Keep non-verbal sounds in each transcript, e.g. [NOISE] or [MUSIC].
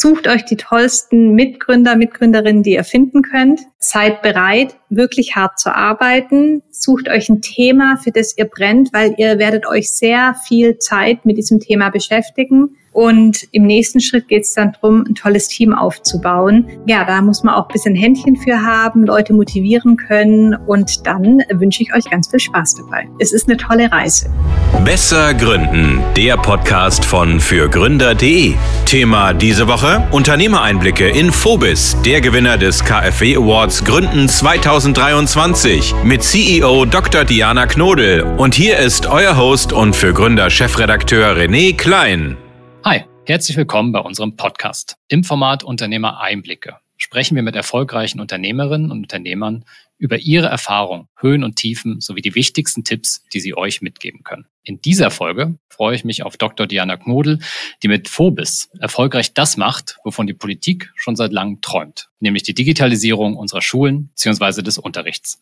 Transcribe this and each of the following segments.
Sucht euch die tollsten Mitgründer, Mitgründerinnen, die ihr finden könnt. Seid bereit, wirklich hart zu arbeiten. Sucht euch ein Thema, für das ihr brennt, weil ihr werdet euch sehr viel Zeit mit diesem Thema beschäftigen. Und im nächsten Schritt geht es dann darum, ein tolles Team aufzubauen. Ja, da muss man auch ein bisschen Händchen für haben, Leute motivieren können. Und dann wünsche ich euch ganz viel Spaß dabei. Es ist eine tolle Reise. Besser Gründen, der Podcast von fürgründer.de. Thema diese Woche: Unternehmereinblicke in Phobis, der Gewinner des KfW Awards Gründen 2023 mit CEO Dr. Diana Knodel. Und hier ist euer Host und für Gründer Chefredakteur René Klein. Hi, herzlich willkommen bei unserem Podcast. Im Format Unternehmer Einblicke sprechen wir mit erfolgreichen Unternehmerinnen und Unternehmern über ihre Erfahrungen, Höhen und Tiefen sowie die wichtigsten Tipps, die sie euch mitgeben können. In dieser Folge freue ich mich auf Dr. Diana Knodel, die mit Phobis erfolgreich das macht, wovon die Politik schon seit langem träumt, nämlich die Digitalisierung unserer Schulen bzw. des Unterrichts.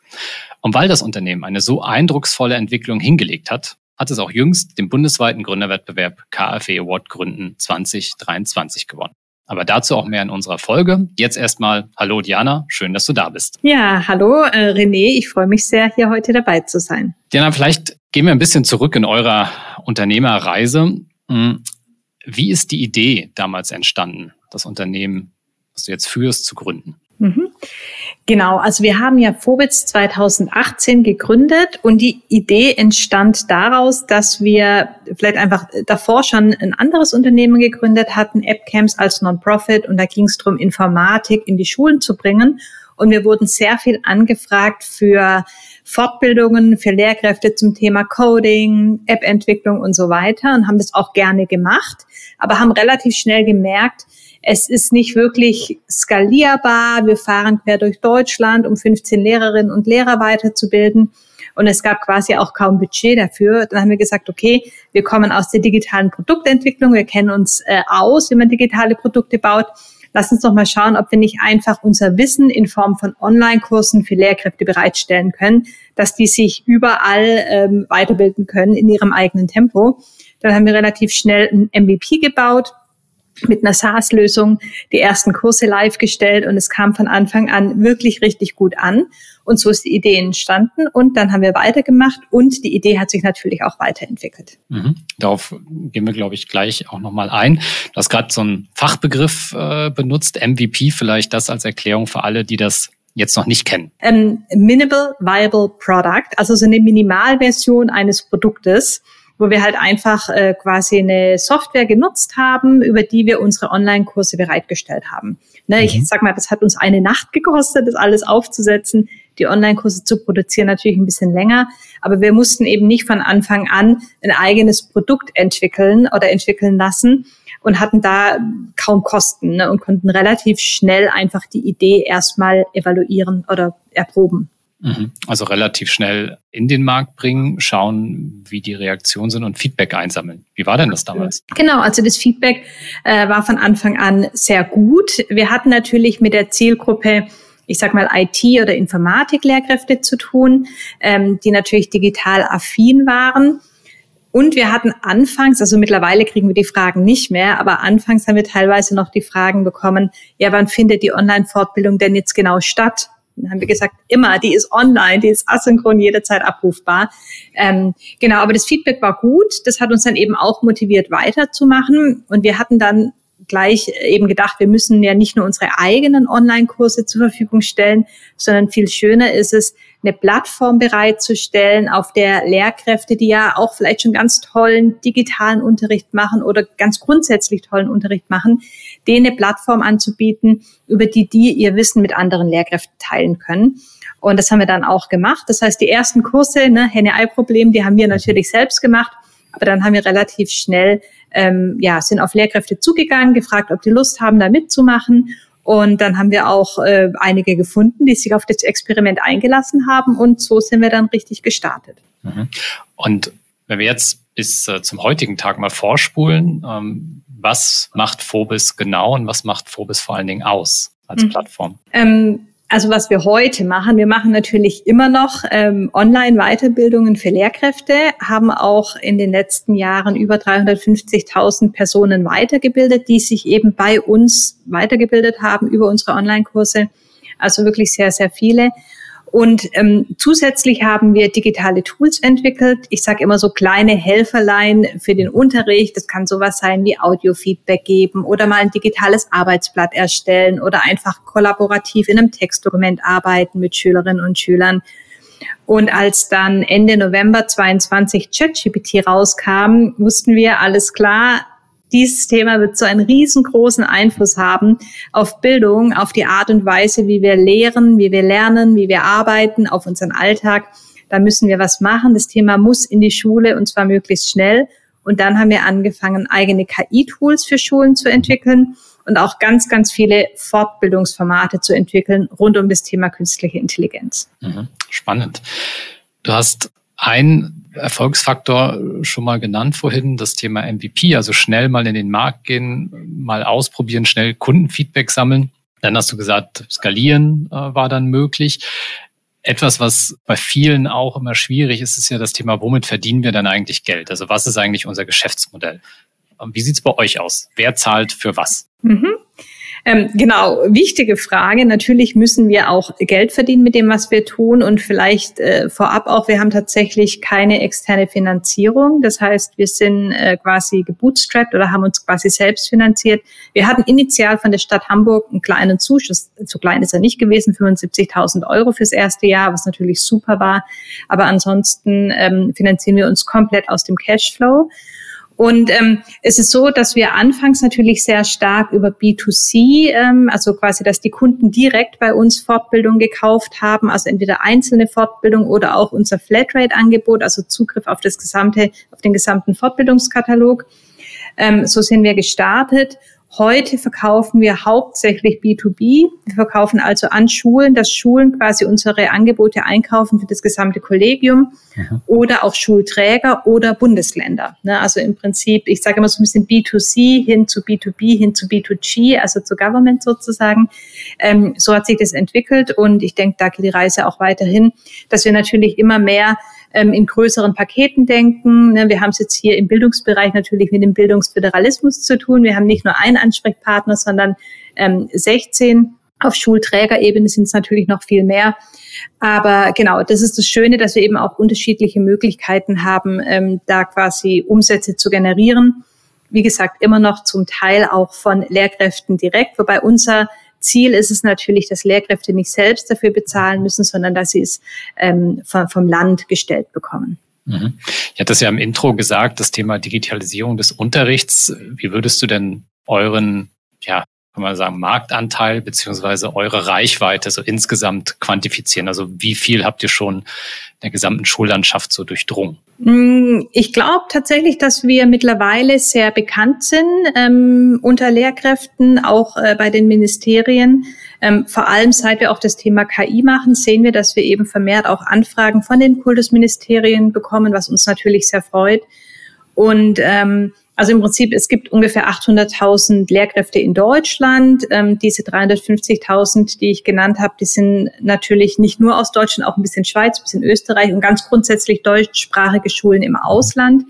Und weil das Unternehmen eine so eindrucksvolle Entwicklung hingelegt hat, hat es auch jüngst den bundesweiten Gründerwettbewerb KfW Award Gründen 2023 gewonnen. Aber dazu auch mehr in unserer Folge. Jetzt erstmal Hallo Diana, schön, dass du da bist. Ja, hallo äh, René, ich freue mich sehr, hier heute dabei zu sein. Diana, vielleicht gehen wir ein bisschen zurück in eurer Unternehmerreise. Hm, wie ist die Idee damals entstanden, das Unternehmen, was du jetzt führst, zu gründen? Mhm. Genau, also wir haben ja Vobitz 2018 gegründet und die Idee entstand daraus, dass wir vielleicht einfach davor schon ein anderes Unternehmen gegründet hatten, AppCamps als Non-Profit und da ging es darum, Informatik in die Schulen zu bringen. Und wir wurden sehr viel angefragt für Fortbildungen für Lehrkräfte zum Thema Coding, App-Entwicklung und so weiter und haben das auch gerne gemacht, aber haben relativ schnell gemerkt, es ist nicht wirklich skalierbar. Wir fahren quer durch Deutschland, um 15 Lehrerinnen und Lehrer weiterzubilden. Und es gab quasi auch kaum Budget dafür. Dann haben wir gesagt, okay, wir kommen aus der digitalen Produktentwicklung, wir kennen uns äh, aus, wie man digitale Produkte baut. Lass uns doch mal schauen, ob wir nicht einfach unser Wissen in Form von Online-Kursen für Lehrkräfte bereitstellen können, dass die sich überall ähm, weiterbilden können in ihrem eigenen Tempo. Dann haben wir relativ schnell ein MVP gebaut, mit einer SaaS-Lösung die ersten Kurse live gestellt und es kam von Anfang an wirklich richtig gut an. Und so ist die Idee entstanden und dann haben wir weitergemacht und die Idee hat sich natürlich auch weiterentwickelt. Mhm. Darauf gehen wir, glaube ich, gleich auch nochmal ein. Du hast gerade so einen Fachbegriff äh, benutzt, MVP, vielleicht das als Erklärung für alle, die das jetzt noch nicht kennen. Ähm, Minimal Viable Product, also so eine Minimalversion eines Produktes wo wir halt einfach äh, quasi eine Software genutzt haben, über die wir unsere Online-Kurse bereitgestellt haben. Ne, mhm. Ich sag mal, das hat uns eine Nacht gekostet, das alles aufzusetzen, die Online-Kurse zu produzieren, natürlich ein bisschen länger. Aber wir mussten eben nicht von Anfang an ein eigenes Produkt entwickeln oder entwickeln lassen und hatten da kaum Kosten ne, und konnten relativ schnell einfach die Idee erstmal evaluieren oder erproben. Mhm. Also relativ schnell in den Markt bringen, schauen, wie die Reaktionen sind und Feedback einsammeln. Wie war denn das damals? Genau, also das Feedback äh, war von Anfang an sehr gut. Wir hatten natürlich mit der Zielgruppe ich sag mal, IT- oder Informatik-Lehrkräfte zu tun, ähm, die natürlich digital affin waren. Und wir hatten anfangs, also mittlerweile kriegen wir die Fragen nicht mehr, aber anfangs haben wir teilweise noch die Fragen bekommen, ja, wann findet die Online-Fortbildung denn jetzt genau statt? Dann haben wir gesagt, immer, die ist online, die ist asynchron jederzeit abrufbar. Ähm, genau, aber das Feedback war gut. Das hat uns dann eben auch motiviert, weiterzumachen. Und wir hatten dann gleich eben gedacht, wir müssen ja nicht nur unsere eigenen Online-Kurse zur Verfügung stellen, sondern viel schöner ist es, eine Plattform bereitzustellen, auf der Lehrkräfte, die ja auch vielleicht schon ganz tollen digitalen Unterricht machen oder ganz grundsätzlich tollen Unterricht machen, denen eine Plattform anzubieten, über die die ihr Wissen mit anderen Lehrkräften teilen können. Und das haben wir dann auch gemacht. Das heißt, die ersten Kurse, ne, Henne-Ei-Problem, die haben wir natürlich selbst gemacht. Aber dann haben wir relativ schnell, ähm, ja, sind auf Lehrkräfte zugegangen, gefragt, ob die Lust haben, da mitzumachen. Und dann haben wir auch äh, einige gefunden, die sich auf das Experiment eingelassen haben. Und so sind wir dann richtig gestartet. Mhm. Und wenn wir jetzt bis äh, zum heutigen Tag mal vorspulen, ähm, was macht Phobis genau und was macht Phobis vor allen Dingen aus als mhm. Plattform? Ähm, also was wir heute machen, wir machen natürlich immer noch ähm, Online-Weiterbildungen für Lehrkräfte, haben auch in den letzten Jahren über 350.000 Personen weitergebildet, die sich eben bei uns weitergebildet haben über unsere Online-Kurse. Also wirklich sehr, sehr viele. Und ähm, zusätzlich haben wir digitale Tools entwickelt. Ich sage immer so kleine Helferlein für den Unterricht. Das kann sowas sein wie Audiofeedback geben oder mal ein digitales Arbeitsblatt erstellen oder einfach kollaborativ in einem Textdokument arbeiten mit Schülerinnen und Schülern. Und als dann Ende November 22 ChatGPT rauskam, wussten wir, alles klar, dieses Thema wird so einen riesengroßen Einfluss haben auf Bildung, auf die Art und Weise, wie wir lehren, wie wir lernen, wie wir arbeiten, auf unseren Alltag. Da müssen wir was machen. Das Thema muss in die Schule und zwar möglichst schnell. Und dann haben wir angefangen, eigene KI-Tools für Schulen zu entwickeln und auch ganz, ganz viele Fortbildungsformate zu entwickeln rund um das Thema künstliche Intelligenz. Mhm. Spannend. Du hast ein Erfolgsfaktor schon mal genannt vorhin, das Thema MVP, also schnell mal in den Markt gehen, mal ausprobieren, schnell Kundenfeedback sammeln. Dann hast du gesagt, skalieren äh, war dann möglich. Etwas, was bei vielen auch immer schwierig ist, ist ja das Thema, womit verdienen wir dann eigentlich Geld? Also was ist eigentlich unser Geschäftsmodell? Wie sieht's bei euch aus? Wer zahlt für was? Mhm. Ähm, genau, wichtige Frage. Natürlich müssen wir auch Geld verdienen mit dem, was wir tun und vielleicht äh, vorab auch, wir haben tatsächlich keine externe Finanzierung. Das heißt, wir sind äh, quasi gebootstrapped oder haben uns quasi selbst finanziert. Wir hatten initial von der Stadt Hamburg einen kleinen Zuschuss, zu klein ist er nicht gewesen, 75.000 Euro fürs erste Jahr, was natürlich super war. Aber ansonsten ähm, finanzieren wir uns komplett aus dem Cashflow. Und ähm, es ist so, dass wir anfangs natürlich sehr stark über B2C, ähm, also quasi, dass die Kunden direkt bei uns Fortbildung gekauft haben, also entweder einzelne Fortbildung oder auch unser Flatrate-Angebot, also Zugriff auf das gesamte, auf den gesamten Fortbildungskatalog. Ähm, so sind wir gestartet Heute verkaufen wir hauptsächlich B2B. Wir verkaufen also an Schulen, dass Schulen quasi unsere Angebote einkaufen für das gesamte Kollegium mhm. oder auch Schulträger oder Bundesländer. Ne, also im Prinzip, ich sage immer so ein bisschen B2C hin zu B2B, hin zu B2G, also zu Government sozusagen. Ähm, so hat sich das entwickelt und ich denke, da geht die Reise auch weiterhin, dass wir natürlich immer mehr ähm, in größeren Paketen denken. Ne, wir haben es jetzt hier im Bildungsbereich natürlich mit dem Bildungsföderalismus zu tun. Wir haben nicht nur einen Ansprechpartner, sondern ähm, 16. Auf Schulträgerebene sind es natürlich noch viel mehr. Aber genau, das ist das Schöne, dass wir eben auch unterschiedliche Möglichkeiten haben, ähm, da quasi Umsätze zu generieren. Wie gesagt, immer noch zum Teil auch von Lehrkräften direkt, wobei unser Ziel ist es natürlich, dass Lehrkräfte nicht selbst dafür bezahlen müssen, sondern dass sie es ähm, vom, vom Land gestellt bekommen. Mhm. Ich hatte es ja im Intro gesagt, das Thema Digitalisierung des Unterrichts. Wie würdest du denn euren, ja, kann man sagen, Marktanteil beziehungsweise eure Reichweite so insgesamt quantifizieren? Also wie viel habt ihr schon der gesamten Schullandschaft so durchdrungen? Mm, ich glaube tatsächlich, dass wir mittlerweile sehr bekannt sind ähm, unter Lehrkräften, auch äh, bei den Ministerien. Ähm, vor allem seit wir auch das Thema KI machen, sehen wir, dass wir eben vermehrt auch Anfragen von den Kultusministerien bekommen, was uns natürlich sehr freut. Und ähm, also im Prinzip, es gibt ungefähr 800.000 Lehrkräfte in Deutschland. Ähm, diese 350.000, die ich genannt habe, die sind natürlich nicht nur aus Deutschland, auch ein bisschen Schweiz, ein bisschen Österreich und ganz grundsätzlich deutschsprachige Schulen im Ausland.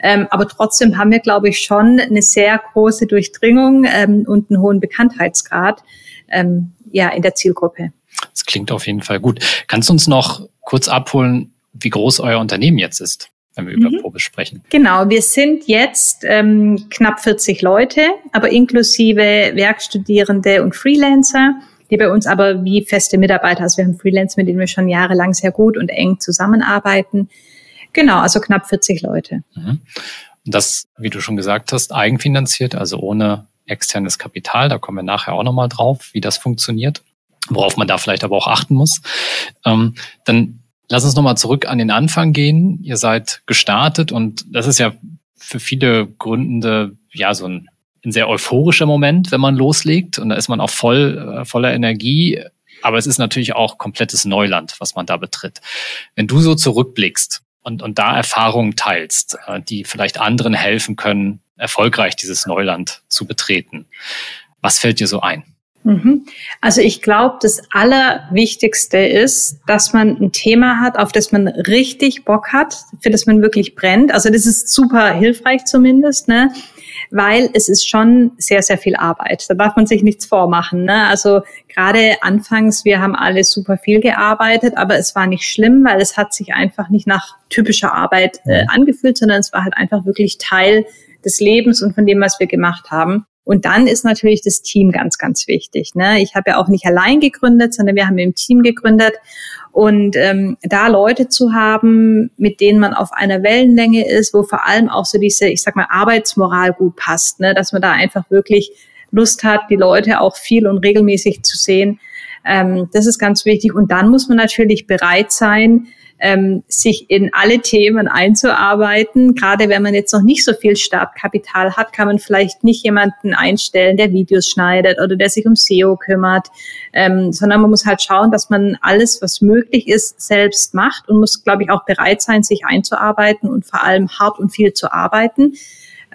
Ähm, aber trotzdem haben wir, glaube ich, schon eine sehr große Durchdringung ähm, und einen hohen Bekanntheitsgrad ähm, ja, in der Zielgruppe. Das klingt auf jeden Fall gut. Kannst du uns noch kurz abholen, wie groß euer Unternehmen jetzt ist? Wenn wir über mhm. Probe sprechen. Genau, wir sind jetzt ähm, knapp 40 Leute, aber inklusive Werkstudierende und Freelancer, die bei uns aber wie feste Mitarbeiter, also wir haben Freelancer, mit denen wir schon jahrelang sehr gut und eng zusammenarbeiten. Genau, also knapp 40 Leute. Mhm. Und das, wie du schon gesagt hast, eigenfinanziert, also ohne externes Kapital. Da kommen wir nachher auch nochmal drauf, wie das funktioniert, worauf man da vielleicht aber auch achten muss. Ähm, dann Lass uns nochmal zurück an den Anfang gehen. Ihr seid gestartet und das ist ja für viele Gründende ja so ein, ein sehr euphorischer Moment, wenn man loslegt und da ist man auch voll äh, voller Energie. Aber es ist natürlich auch komplettes Neuland, was man da betritt. Wenn du so zurückblickst und, und da Erfahrungen teilst, äh, die vielleicht anderen helfen können, erfolgreich dieses Neuland zu betreten, was fällt dir so ein? Mhm. Also ich glaube, das Allerwichtigste ist, dass man ein Thema hat, auf das man richtig Bock hat, für das man wirklich brennt. Also das ist super hilfreich zumindest, ne? weil es ist schon sehr, sehr viel Arbeit. Da darf man sich nichts vormachen. Ne? Also gerade anfangs, wir haben alle super viel gearbeitet, aber es war nicht schlimm, weil es hat sich einfach nicht nach typischer Arbeit äh, angefühlt, sondern es war halt einfach wirklich Teil des Lebens und von dem, was wir gemacht haben. Und dann ist natürlich das Team ganz, ganz wichtig. Ne? Ich habe ja auch nicht allein gegründet, sondern wir haben im Team gegründet. Und ähm, da Leute zu haben, mit denen man auf einer Wellenlänge ist, wo vor allem auch so diese, ich sag mal, Arbeitsmoral gut passt, ne? dass man da einfach wirklich Lust hat, die Leute auch viel und regelmäßig zu sehen. Ähm, das ist ganz wichtig. Und dann muss man natürlich bereit sein, ähm, sich in alle Themen einzuarbeiten. Gerade wenn man jetzt noch nicht so viel Startkapital hat, kann man vielleicht nicht jemanden einstellen, der Videos schneidet oder der sich um SEO kümmert, ähm, sondern man muss halt schauen, dass man alles, was möglich ist, selbst macht und muss, glaube ich, auch bereit sein, sich einzuarbeiten und vor allem hart und viel zu arbeiten.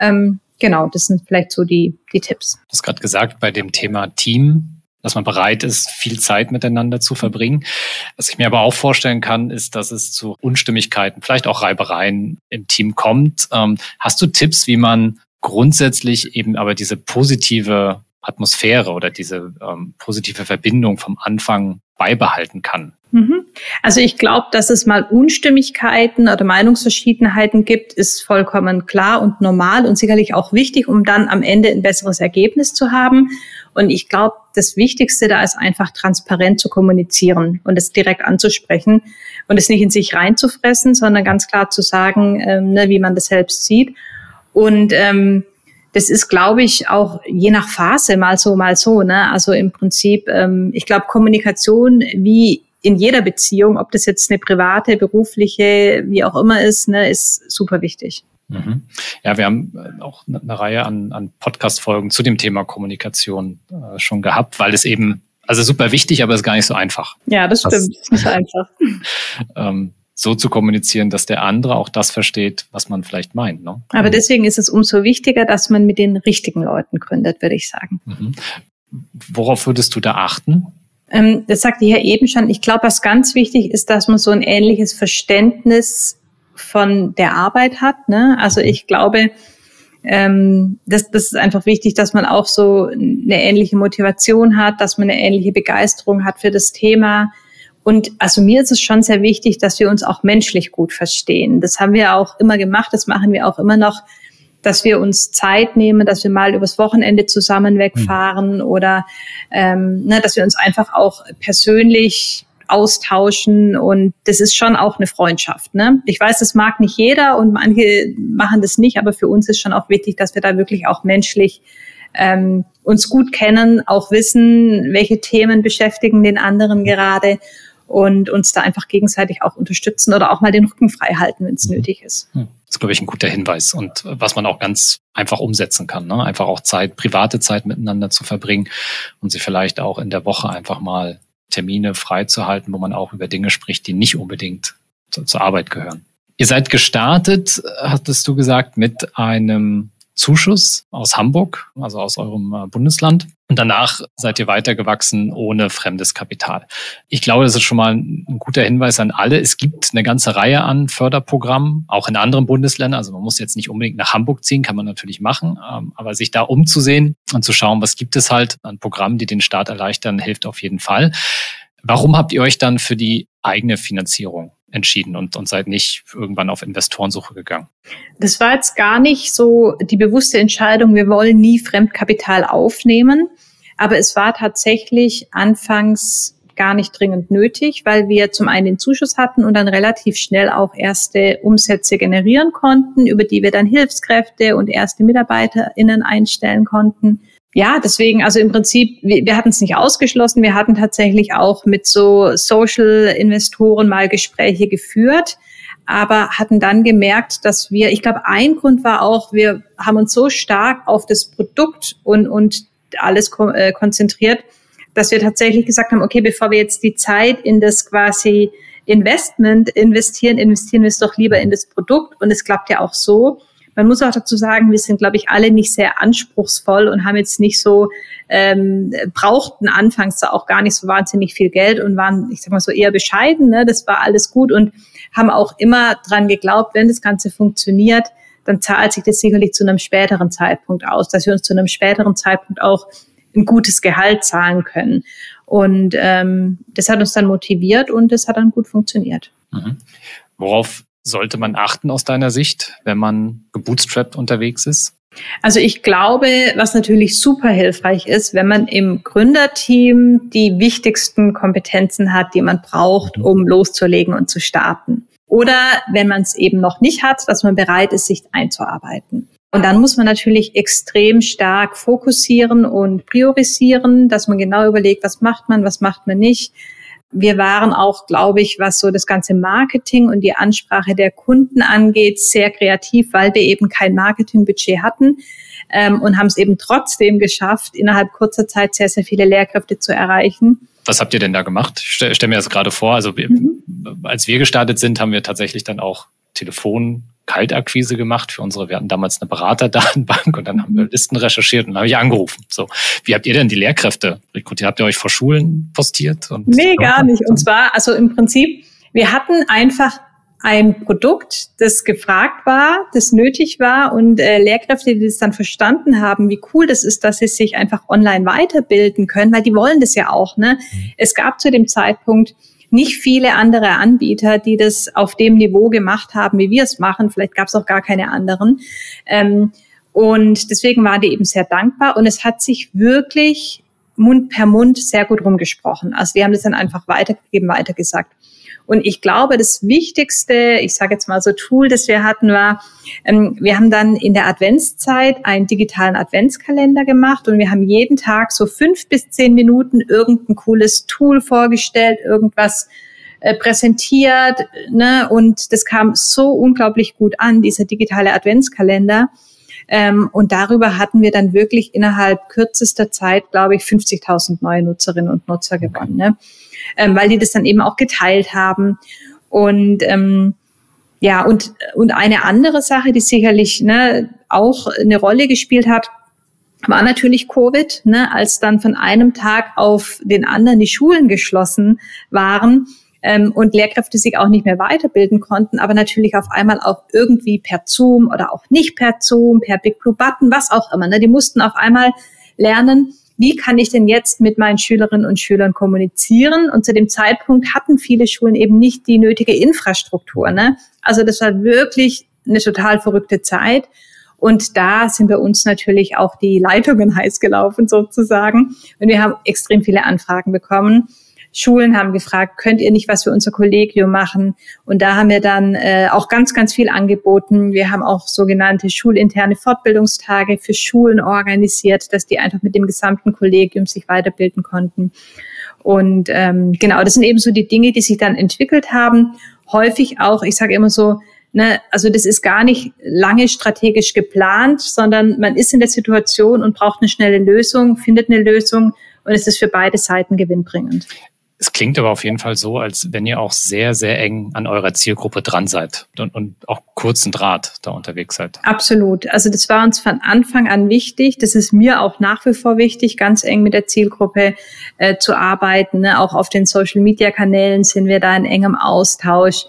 Ähm, genau, das sind vielleicht so die, die Tipps. Du hast gerade gesagt, bei dem Thema Team dass man bereit ist, viel Zeit miteinander zu verbringen. Was ich mir aber auch vorstellen kann, ist, dass es zu Unstimmigkeiten, vielleicht auch Reibereien im Team kommt. Ähm, hast du Tipps, wie man grundsätzlich eben aber diese positive Atmosphäre oder diese ähm, positive Verbindung vom Anfang beibehalten kann? Mhm. Also ich glaube, dass es mal Unstimmigkeiten oder Meinungsverschiedenheiten gibt, ist vollkommen klar und normal und sicherlich auch wichtig, um dann am Ende ein besseres Ergebnis zu haben. Und ich glaube, das Wichtigste da ist einfach transparent zu kommunizieren und es direkt anzusprechen und es nicht in sich reinzufressen, sondern ganz klar zu sagen, ähm, ne, wie man das selbst sieht. Und ähm, das ist, glaube ich, auch je nach Phase mal so, mal so. Ne? Also im Prinzip, ähm, ich glaube, Kommunikation wie in jeder Beziehung, ob das jetzt eine private, berufliche, wie auch immer ist, ne, ist super wichtig. Mhm. Ja, wir haben äh, auch eine Reihe an, an Podcast-Folgen zu dem Thema Kommunikation äh, schon gehabt, weil es eben, also super wichtig, aber es ist gar nicht so einfach. Ja, das stimmt, das ist nicht so einfach. [LAUGHS] ähm, so zu kommunizieren, dass der andere auch das versteht, was man vielleicht meint. Ne? Aber deswegen ist es umso wichtiger, dass man mit den richtigen Leuten gründet, würde ich sagen. Mhm. Worauf würdest du da achten? Ähm, das sagte ich ja eben schon. Ich glaube, was ganz wichtig ist, dass man so ein ähnliches Verständnis von der Arbeit hat. Ne? Also ich glaube, ähm, das, das ist einfach wichtig, dass man auch so eine ähnliche Motivation hat, dass man eine ähnliche Begeisterung hat für das Thema. Und also mir ist es schon sehr wichtig, dass wir uns auch menschlich gut verstehen. Das haben wir auch immer gemacht, das machen wir auch immer noch, dass wir uns Zeit nehmen, dass wir mal übers Wochenende zusammen wegfahren mhm. oder ähm, ne, dass wir uns einfach auch persönlich austauschen und das ist schon auch eine Freundschaft. Ne? Ich weiß, das mag nicht jeder und manche machen das nicht, aber für uns ist schon auch wichtig, dass wir da wirklich auch menschlich ähm, uns gut kennen, auch wissen, welche Themen beschäftigen den anderen gerade und uns da einfach gegenseitig auch unterstützen oder auch mal den Rücken frei halten, wenn es mhm. nötig ist. Das ist, glaube ich, ein guter Hinweis und was man auch ganz einfach umsetzen kann. Ne? Einfach auch Zeit, private Zeit miteinander zu verbringen und sie vielleicht auch in der Woche einfach mal Termine freizuhalten, wo man auch über Dinge spricht, die nicht unbedingt zu, zur Arbeit gehören. Ihr seid gestartet, hattest du gesagt, mit einem Zuschuss aus Hamburg, also aus eurem äh, Bundesland. Und danach seid ihr weitergewachsen ohne fremdes Kapital. Ich glaube, das ist schon mal ein guter Hinweis an alle. Es gibt eine ganze Reihe an Förderprogrammen, auch in anderen Bundesländern. Also man muss jetzt nicht unbedingt nach Hamburg ziehen, kann man natürlich machen. Ähm, aber sich da umzusehen und zu schauen, was gibt es halt an Programmen, die den Start erleichtern, hilft auf jeden Fall. Warum habt ihr euch dann für die eigene Finanzierung entschieden und, und seid nicht irgendwann auf Investorensuche gegangen? Das war jetzt gar nicht so die bewusste Entscheidung, wir wollen nie Fremdkapital aufnehmen. Aber es war tatsächlich anfangs gar nicht dringend nötig, weil wir zum einen den Zuschuss hatten und dann relativ schnell auch erste Umsätze generieren konnten, über die wir dann Hilfskräfte und erste MitarbeiterInnen einstellen konnten ja, deswegen, also im Prinzip, wir, wir hatten es nicht ausgeschlossen. Wir hatten tatsächlich auch mit so Social-Investoren mal Gespräche geführt, aber hatten dann gemerkt, dass wir, ich glaube, ein Grund war auch, wir haben uns so stark auf das Produkt und, und alles ko äh, konzentriert, dass wir tatsächlich gesagt haben, okay, bevor wir jetzt die Zeit in das quasi Investment investieren, investieren wir es doch lieber in das Produkt. Und es klappt ja auch so. Man muss auch dazu sagen, wir sind, glaube ich, alle nicht sehr anspruchsvoll und haben jetzt nicht so, ähm, brauchten anfangs auch gar nicht so wahnsinnig viel Geld und waren, ich sag mal so, eher bescheiden. Ne? Das war alles gut und haben auch immer dran geglaubt, wenn das Ganze funktioniert, dann zahlt sich das sicherlich zu einem späteren Zeitpunkt aus, dass wir uns zu einem späteren Zeitpunkt auch ein gutes Gehalt zahlen können. Und ähm, das hat uns dann motiviert und das hat dann gut funktioniert. Mhm. Worauf sollte man achten aus deiner Sicht, wenn man gebootstrapped unterwegs ist? Also ich glaube, was natürlich super hilfreich ist, wenn man im Gründerteam die wichtigsten Kompetenzen hat, die man braucht, mhm. um loszulegen und zu starten. Oder wenn man es eben noch nicht hat, dass man bereit ist, sich einzuarbeiten. Und dann muss man natürlich extrem stark fokussieren und priorisieren, dass man genau überlegt, was macht man, was macht man nicht. Wir waren auch, glaube ich, was so das ganze Marketing und die Ansprache der Kunden angeht, sehr kreativ, weil wir eben kein Marketingbudget hatten ähm, und haben es eben trotzdem geschafft, innerhalb kurzer Zeit sehr, sehr viele Lehrkräfte zu erreichen. Was habt ihr denn da gemacht? Ich stelle stell mir das gerade vor. Also mhm. als wir gestartet sind, haben wir tatsächlich dann auch Telefon Kaltakquise gemacht für unsere, wir hatten damals eine Beraterdatenbank und dann haben wir Listen recherchiert und dann habe ich angerufen. So, wie habt ihr denn die Lehrkräfte rekrutiert? Habt ihr euch vor Schulen postiert? Und nee, gar nicht. Und zwar, also im Prinzip, wir hatten einfach ein Produkt, das gefragt war, das nötig war und äh, Lehrkräfte, die das dann verstanden haben, wie cool das ist, dass sie sich einfach online weiterbilden können, weil die wollen das ja auch. Ne? Mhm. Es gab zu dem Zeitpunkt nicht viele andere Anbieter, die das auf dem Niveau gemacht haben, wie wir es machen. Vielleicht gab es auch gar keine anderen. Ähm, und deswegen waren die eben sehr dankbar. Und es hat sich wirklich Mund per Mund sehr gut rumgesprochen. Also die haben das dann einfach weitergegeben, weitergesagt. Und ich glaube, das wichtigste, ich sage jetzt mal so Tool, das wir hatten, war, ähm, wir haben dann in der Adventszeit einen digitalen Adventskalender gemacht und wir haben jeden Tag so fünf bis zehn Minuten irgendein cooles Tool vorgestellt, irgendwas äh, präsentiert, ne? Und das kam so unglaublich gut an, dieser digitale Adventskalender. Ähm, und darüber hatten wir dann wirklich innerhalb kürzester Zeit, glaube ich, 50.000 neue Nutzerinnen und Nutzer gewonnen. Ne? Ähm, weil die das dann eben auch geteilt haben. Und ähm, ja, und, und eine andere Sache, die sicherlich ne, auch eine Rolle gespielt hat, war natürlich Covid, ne, als dann von einem Tag auf den anderen die Schulen geschlossen waren ähm, und Lehrkräfte sich auch nicht mehr weiterbilden konnten, aber natürlich auf einmal auch irgendwie per Zoom oder auch nicht per Zoom, per Big Blue Button, was auch immer. Ne, die mussten auf einmal lernen, wie kann ich denn jetzt mit meinen Schülerinnen und Schülern kommunizieren? Und zu dem Zeitpunkt hatten viele Schulen eben nicht die nötige Infrastruktur. Ne? Also das war wirklich eine total verrückte Zeit. Und da sind bei uns natürlich auch die Leitungen [LAUGHS] heiß gelaufen sozusagen. Und wir haben extrem viele Anfragen bekommen. Schulen haben gefragt, könnt ihr nicht was für unser Kollegium machen? Und da haben wir dann äh, auch ganz, ganz viel angeboten. Wir haben auch sogenannte schulinterne Fortbildungstage für Schulen organisiert, dass die einfach mit dem gesamten Kollegium sich weiterbilden konnten. Und ähm, genau, das sind eben so die Dinge, die sich dann entwickelt haben. Häufig auch, ich sage immer so, Ne, also das ist gar nicht lange strategisch geplant, sondern man ist in der Situation und braucht eine schnelle Lösung, findet eine Lösung und es ist für beide Seiten gewinnbringend. Es klingt aber auf jeden Fall so, als wenn ihr auch sehr, sehr eng an eurer Zielgruppe dran seid und, und auch kurzen Draht da unterwegs seid. Absolut. Also das war uns von Anfang an wichtig. Das ist mir auch nach wie vor wichtig, ganz eng mit der Zielgruppe äh, zu arbeiten. Ne? Auch auf den Social-Media-Kanälen sind wir da in engem Austausch.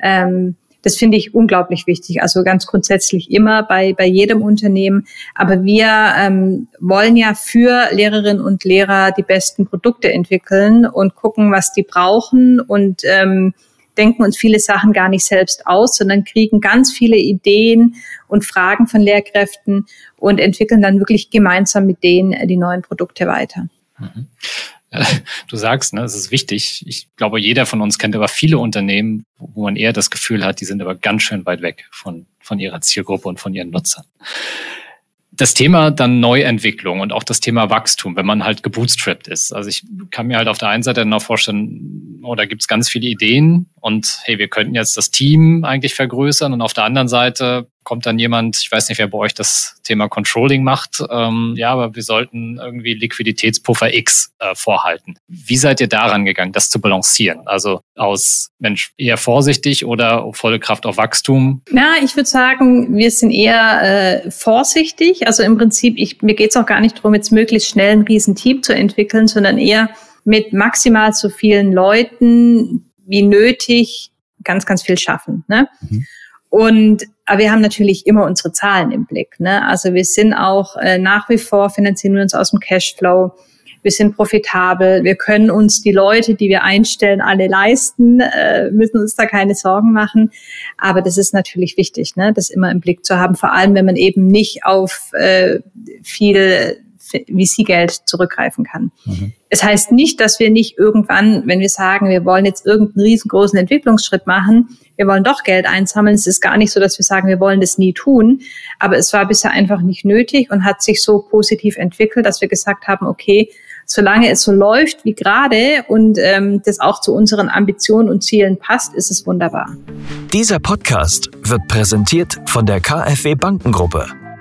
Ähm, das finde ich unglaublich wichtig. Also ganz grundsätzlich immer bei, bei jedem Unternehmen. Aber wir ähm, wollen ja für Lehrerinnen und Lehrer die besten Produkte entwickeln und gucken, was die brauchen und ähm, denken uns viele Sachen gar nicht selbst aus, sondern kriegen ganz viele Ideen und Fragen von Lehrkräften und entwickeln dann wirklich gemeinsam mit denen die neuen Produkte weiter. Mhm. [LAUGHS] du sagst, ne, es ist wichtig. Ich glaube, jeder von uns kennt aber viele Unternehmen, wo man eher das Gefühl hat, die sind aber ganz schön weit weg von, von ihrer Zielgruppe und von ihren Nutzern. Das Thema dann Neuentwicklung und auch das Thema Wachstum, wenn man halt gebootstrapped ist. Also ich kann mir halt auf der einen Seite auch vorstellen, oh, da gibt's ganz viele Ideen und hey, wir könnten jetzt das Team eigentlich vergrößern und auf der anderen Seite kommt dann jemand, ich weiß nicht, wer bei euch das Thema Controlling macht, ähm, ja, aber wir sollten irgendwie Liquiditätspuffer X äh, vorhalten. Wie seid ihr daran gegangen, das zu balancieren? Also aus Mensch eher vorsichtig oder volle Kraft auf Wachstum? Ja, ich würde sagen, wir sind eher äh, vorsichtig. Also im Prinzip, ich, mir geht es auch gar nicht darum, jetzt möglichst schnell ein Riesenteam zu entwickeln, sondern eher mit maximal so vielen Leuten wie nötig ganz, ganz viel schaffen. Ne? Mhm. Und aber wir haben natürlich immer unsere Zahlen im Blick. Ne? Also wir sind auch äh, nach wie vor finanzieren wir uns aus dem Cashflow. Wir sind profitabel. Wir können uns die Leute, die wir einstellen, alle leisten, äh, müssen uns da keine Sorgen machen. Aber das ist natürlich wichtig, ne? das immer im Blick zu haben. Vor allem, wenn man eben nicht auf äh, viel VC-Geld zurückgreifen kann. Mhm. Es heißt nicht, dass wir nicht irgendwann, wenn wir sagen, wir wollen jetzt irgendeinen riesengroßen Entwicklungsschritt machen, wir wollen doch Geld einsammeln. Es ist gar nicht so, dass wir sagen, wir wollen das nie tun. Aber es war bisher einfach nicht nötig und hat sich so positiv entwickelt, dass wir gesagt haben, okay, solange es so läuft wie gerade und ähm, das auch zu unseren Ambitionen und Zielen passt, ist es wunderbar. Dieser Podcast wird präsentiert von der KfW Bankengruppe.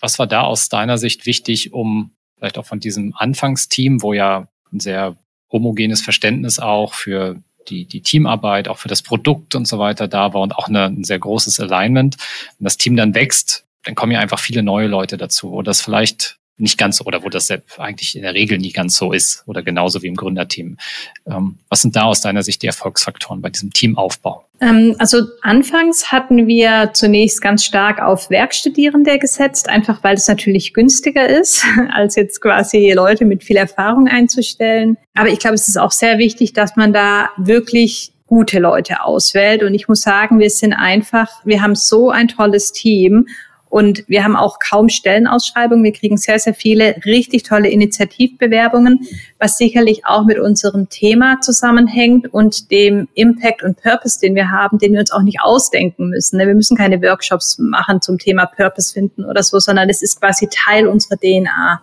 Was war da aus deiner Sicht wichtig, um vielleicht auch von diesem Anfangsteam, wo ja ein sehr homogenes Verständnis auch für die, die Teamarbeit, auch für das Produkt und so weiter da war und auch eine, ein sehr großes Alignment. Wenn das Team dann wächst, dann kommen ja einfach viele neue Leute dazu, wo das vielleicht nicht ganz oder wo das eigentlich in der Regel nie ganz so ist oder genauso wie im Gründerteam. Ähm, was sind da aus deiner Sicht die Erfolgsfaktoren bei diesem Teamaufbau? Ähm, also anfangs hatten wir zunächst ganz stark auf Werkstudierende gesetzt, einfach weil es natürlich günstiger ist, [LAUGHS] als jetzt quasi Leute mit viel Erfahrung einzustellen. Aber ich glaube, es ist auch sehr wichtig, dass man da wirklich gute Leute auswählt. Und ich muss sagen, wir sind einfach, wir haben so ein tolles Team und wir haben auch kaum Stellenausschreibungen. Wir kriegen sehr, sehr viele richtig tolle Initiativbewerbungen, was sicherlich auch mit unserem Thema zusammenhängt und dem Impact und Purpose, den wir haben, den wir uns auch nicht ausdenken müssen. Wir müssen keine Workshops machen zum Thema Purpose finden oder so, sondern es ist quasi Teil unserer DNA.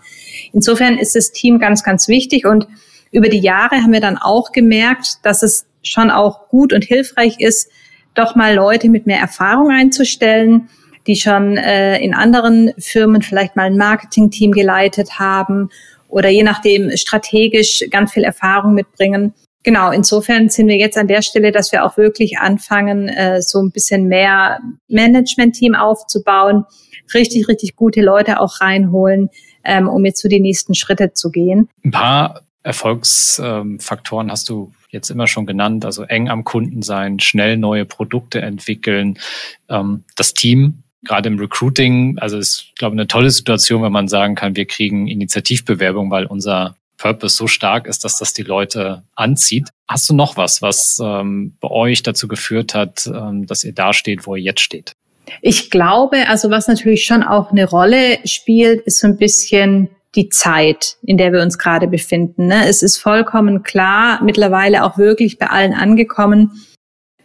Insofern ist das Team ganz, ganz wichtig und über die Jahre haben wir dann auch gemerkt, dass es schon auch gut und hilfreich ist, doch mal Leute mit mehr Erfahrung einzustellen, die schon äh, in anderen Firmen vielleicht mal ein Marketingteam geleitet haben oder je nachdem strategisch ganz viel Erfahrung mitbringen. Genau, insofern sind wir jetzt an der Stelle, dass wir auch wirklich anfangen, äh, so ein bisschen mehr Management-Team aufzubauen, richtig, richtig gute Leute auch reinholen, ähm, um jetzt zu so die nächsten Schritte zu gehen. Ein paar Erfolgsfaktoren hast du jetzt immer schon genannt, also eng am Kunden sein, schnell neue Produkte entwickeln, ähm, das Team gerade im Recruiting, also ist, glaube ich, eine tolle Situation, wenn man sagen kann, wir kriegen Initiativbewerbung, weil unser Purpose so stark ist, dass das die Leute anzieht. Hast du noch was, was ähm, bei euch dazu geführt hat, ähm, dass ihr da steht, wo ihr jetzt steht? Ich glaube, also was natürlich schon auch eine Rolle spielt, ist so ein bisschen die Zeit, in der wir uns gerade befinden. Ne? Es ist vollkommen klar, mittlerweile auch wirklich bei allen angekommen,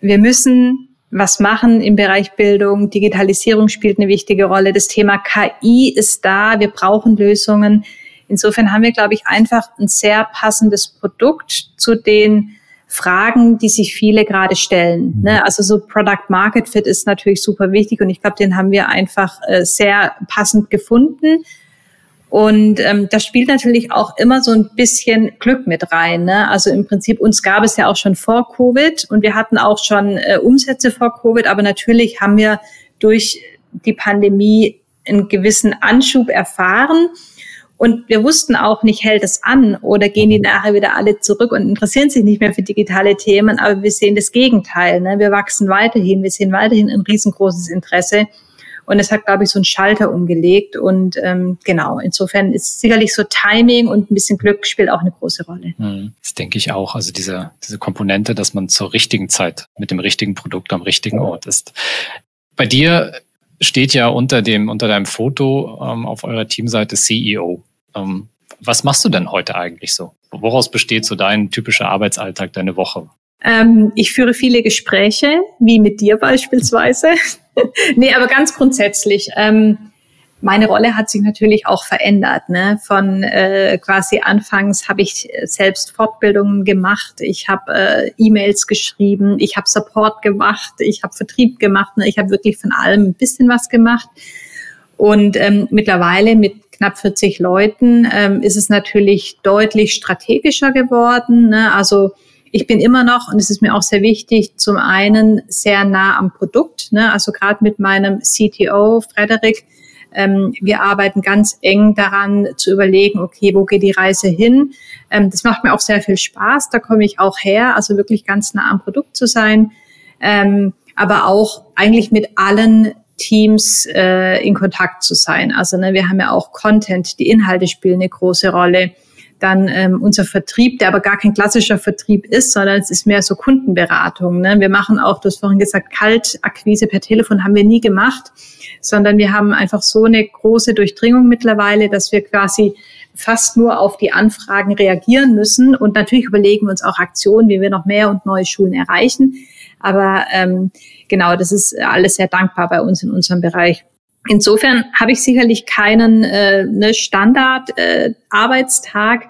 wir müssen was machen im Bereich Bildung. Digitalisierung spielt eine wichtige Rolle. Das Thema KI ist da. Wir brauchen Lösungen. Insofern haben wir, glaube ich, einfach ein sehr passendes Produkt zu den Fragen, die sich viele gerade stellen. Ne? Also so Product Market Fit ist natürlich super wichtig und ich glaube, den haben wir einfach äh, sehr passend gefunden. Und ähm, da spielt natürlich auch immer so ein bisschen Glück mit rein. Ne? Also im Prinzip, uns gab es ja auch schon vor Covid und wir hatten auch schon äh, Umsätze vor Covid, aber natürlich haben wir durch die Pandemie einen gewissen Anschub erfahren. Und wir wussten auch nicht, hält es an oder gehen die nachher wieder alle zurück und interessieren sich nicht mehr für digitale Themen. Aber wir sehen das Gegenteil. Ne? Wir wachsen weiterhin. Wir sehen weiterhin ein riesengroßes Interesse. Und es hat, glaube ich, so einen Schalter umgelegt. Und ähm, genau, insofern ist sicherlich so Timing und ein bisschen Glück spielt auch eine große Rolle. Hm, das denke ich auch. Also diese, diese Komponente, dass man zur richtigen Zeit mit dem richtigen Produkt am richtigen Ort ist. Bei dir steht ja unter dem, unter deinem Foto ähm, auf eurer Teamseite CEO. Ähm, was machst du denn heute eigentlich so? Woraus besteht so dein typischer Arbeitsalltag, deine Woche? Ähm, ich führe viele Gespräche, wie mit dir beispielsweise. [LAUGHS] nee, aber ganz grundsätzlich. Ähm, meine Rolle hat sich natürlich auch verändert. Ne? Von äh, quasi anfangs habe ich selbst Fortbildungen gemacht, ich habe äh, E-Mails geschrieben, ich habe Support gemacht, ich habe Vertrieb gemacht. Ne? Ich habe wirklich von allem ein bisschen was gemacht. Und ähm, mittlerweile mit knapp 40 Leuten ähm, ist es natürlich deutlich strategischer geworden. Ne? Also ich bin immer noch, und es ist mir auch sehr wichtig, zum einen sehr nah am Produkt. Ne? Also gerade mit meinem CTO, Frederik, ähm, wir arbeiten ganz eng daran zu überlegen, okay, wo geht die Reise hin? Ähm, das macht mir auch sehr viel Spaß. Da komme ich auch her, also wirklich ganz nah am Produkt zu sein. Ähm, aber auch eigentlich mit allen Teams äh, in Kontakt zu sein. Also ne, wir haben ja auch Content, die Inhalte spielen eine große Rolle. Dann ähm, unser Vertrieb, der aber gar kein klassischer Vertrieb ist, sondern es ist mehr so Kundenberatung. Ne? Wir machen auch, du hast vorhin gesagt, Kaltakquise per Telefon haben wir nie gemacht, sondern wir haben einfach so eine große Durchdringung mittlerweile, dass wir quasi fast nur auf die Anfragen reagieren müssen. Und natürlich überlegen wir uns auch Aktionen, wie wir noch mehr und neue Schulen erreichen. Aber ähm, genau, das ist alles sehr dankbar bei uns in unserem Bereich. Insofern habe ich sicherlich keinen äh, ne Standard-Arbeitstag. Äh,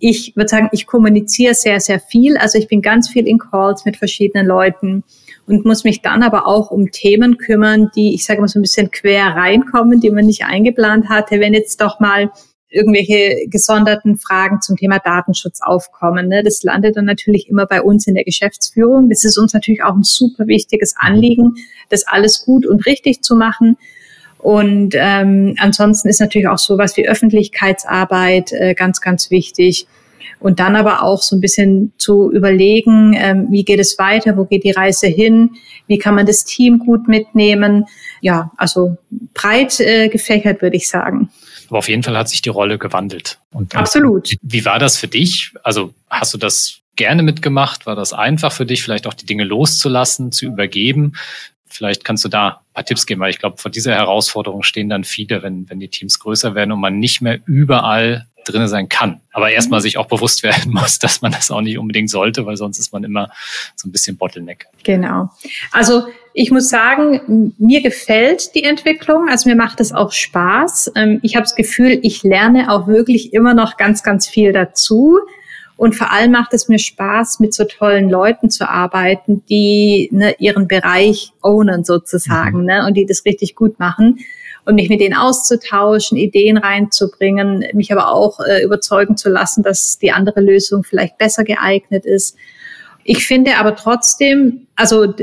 ich würde sagen, ich kommuniziere sehr, sehr viel. Also ich bin ganz viel in Calls mit verschiedenen Leuten und muss mich dann aber auch um Themen kümmern, die, ich sage mal, so ein bisschen quer reinkommen, die man nicht eingeplant hatte. Wenn jetzt doch mal irgendwelche gesonderten Fragen zum Thema Datenschutz aufkommen. Ne? Das landet dann natürlich immer bei uns in der Geschäftsführung. Das ist uns natürlich auch ein super wichtiges Anliegen, das alles gut und richtig zu machen. Und ähm, ansonsten ist natürlich auch sowas wie Öffentlichkeitsarbeit äh, ganz, ganz wichtig. Und dann aber auch so ein bisschen zu überlegen, ähm, wie geht es weiter, wo geht die Reise hin, wie kann man das Team gut mitnehmen. Ja, also breit äh, gefächert, würde ich sagen. Aber auf jeden Fall hat sich die Rolle gewandelt. Und, Absolut. Wie war das für dich? Also hast du das gerne mitgemacht? War das einfach für dich, vielleicht auch die Dinge loszulassen, zu übergeben? Vielleicht kannst du da ein paar Tipps geben, weil ich glaube, vor dieser Herausforderung stehen dann viele, wenn, wenn die Teams größer werden und man nicht mehr überall drinne sein kann. Aber erstmal mhm. sich auch bewusst [LAUGHS] werden muss, dass man das auch nicht unbedingt sollte, weil sonst ist man immer so ein bisschen Bottleneck. Genau. Also ich muss sagen, mir gefällt die Entwicklung. Also mir macht es auch Spaß. Ähm, ich habe das Gefühl, ich lerne auch wirklich immer noch ganz, ganz viel dazu. Und vor allem macht es mir Spaß, mit so tollen Leuten zu arbeiten, die ne, ihren Bereich ownen sozusagen mhm. ne, und die das richtig gut machen. Und mich mit denen auszutauschen, Ideen reinzubringen, mich aber auch äh, überzeugen zu lassen, dass die andere Lösung vielleicht besser geeignet ist. Ich finde aber trotzdem, also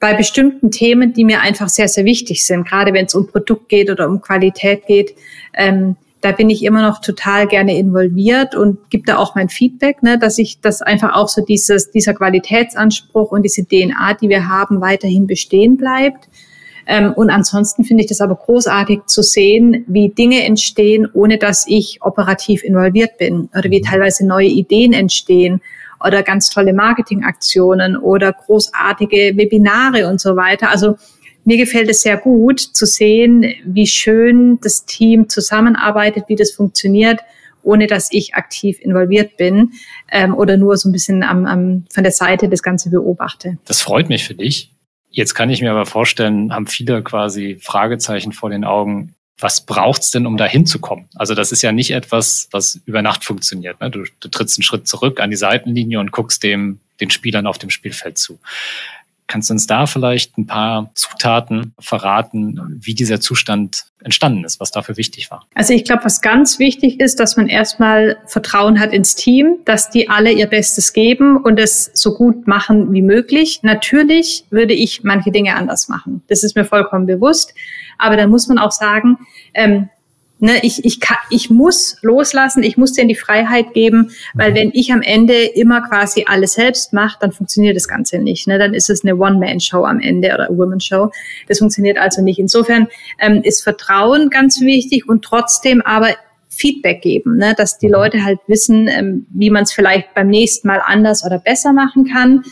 bei bestimmten Themen, die mir einfach sehr, sehr wichtig sind, gerade wenn es um Produkt geht oder um Qualität geht, ähm, da bin ich immer noch total gerne involviert und gebe da auch mein Feedback, ne, dass ich das einfach auch so dieses, dieser Qualitätsanspruch und diese DNA, die wir haben, weiterhin bestehen bleibt. Ähm, und ansonsten finde ich das aber großartig zu sehen, wie Dinge entstehen, ohne dass ich operativ involviert bin oder wie teilweise neue Ideen entstehen oder ganz tolle Marketingaktionen oder großartige Webinare und so weiter. Also mir gefällt es sehr gut zu sehen, wie schön das Team zusammenarbeitet, wie das funktioniert, ohne dass ich aktiv involviert bin ähm, oder nur so ein bisschen am, am, von der Seite das Ganze beobachte. Das freut mich für dich. Jetzt kann ich mir aber vorstellen, haben viele quasi Fragezeichen vor den Augen. Was braucht's denn, um da hinzukommen? Also das ist ja nicht etwas, was über Nacht funktioniert. Ne? Du, du trittst einen Schritt zurück an die Seitenlinie und guckst dem den Spielern auf dem Spielfeld zu. Kannst du uns da vielleicht ein paar Zutaten verraten, wie dieser Zustand entstanden ist, was dafür wichtig war? Also ich glaube, was ganz wichtig ist, dass man erstmal Vertrauen hat ins Team, dass die alle ihr Bestes geben und es so gut machen wie möglich. Natürlich würde ich manche Dinge anders machen. Das ist mir vollkommen bewusst. Aber dann muss man auch sagen, ähm, Ne, ich, ich, kann, ich muss loslassen, ich muss denen die Freiheit geben, weil wenn ich am Ende immer quasi alles selbst mache, dann funktioniert das Ganze nicht. Ne? Dann ist es eine One-Man-Show am Ende oder Woman-Show. Das funktioniert also nicht. Insofern ähm, ist Vertrauen ganz wichtig und trotzdem aber Feedback geben, ne? dass die Leute halt wissen, ähm, wie man es vielleicht beim nächsten Mal anders oder besser machen kann.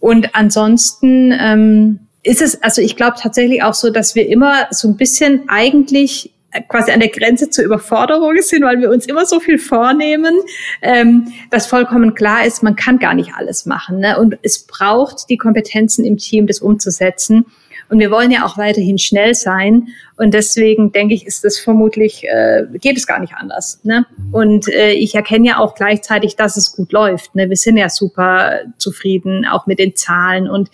Und ansonsten ähm, ist es, also ich glaube tatsächlich auch so, dass wir immer so ein bisschen eigentlich quasi an der Grenze zur Überforderung sind, weil wir uns immer so viel vornehmen, ähm, dass vollkommen klar ist, man kann gar nicht alles machen. Ne? Und es braucht die Kompetenzen im Team, das umzusetzen. Und wir wollen ja auch weiterhin schnell sein. Und deswegen denke ich, ist das vermutlich, äh, geht es gar nicht anders. Ne? Und äh, ich erkenne ja auch gleichzeitig, dass es gut läuft. Ne? Wir sind ja super zufrieden, auch mit den Zahlen und